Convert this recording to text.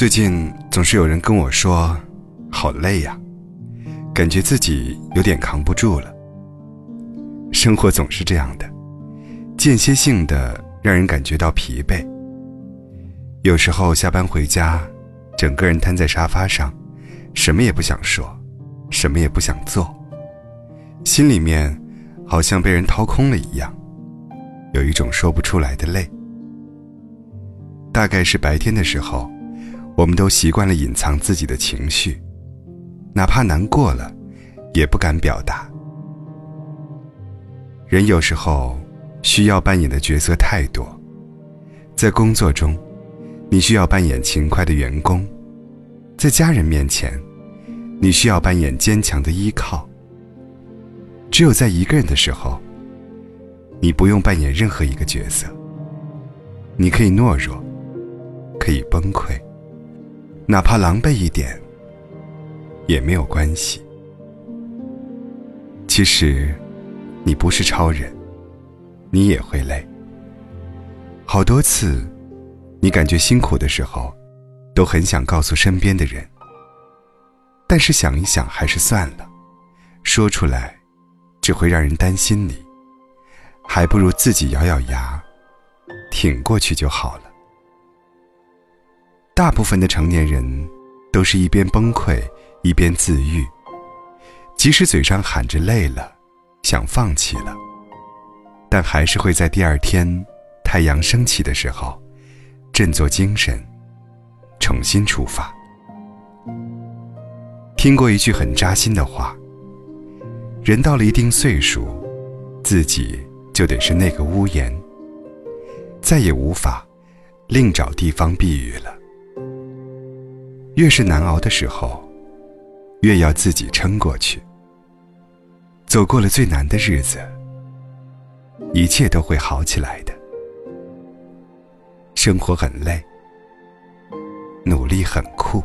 最近总是有人跟我说，好累呀，感觉自己有点扛不住了。生活总是这样的，间歇性的让人感觉到疲惫。有时候下班回家，整个人瘫在沙发上，什么也不想说，什么也不想做，心里面好像被人掏空了一样，有一种说不出来的累。大概是白天的时候。我们都习惯了隐藏自己的情绪，哪怕难过了，也不敢表达。人有时候需要扮演的角色太多，在工作中，你需要扮演勤快的员工；在家人面前，你需要扮演坚强的依靠。只有在一个人的时候，你不用扮演任何一个角色，你可以懦弱，可以崩溃。哪怕狼狈一点，也没有关系。其实，你不是超人，你也会累。好多次，你感觉辛苦的时候，都很想告诉身边的人，但是想一想，还是算了。说出来，只会让人担心你，还不如自己咬咬牙，挺过去就好了。大部分的成年人，都是一边崩溃一边自愈。即使嘴上喊着累了，想放弃了，但还是会在第二天太阳升起的时候，振作精神，重新出发。听过一句很扎心的话：人到了一定岁数，自己就得是那个屋檐，再也无法另找地方避雨了。越是难熬的时候，越要自己撑过去。走过了最难的日子，一切都会好起来的。生活很累，努力很酷。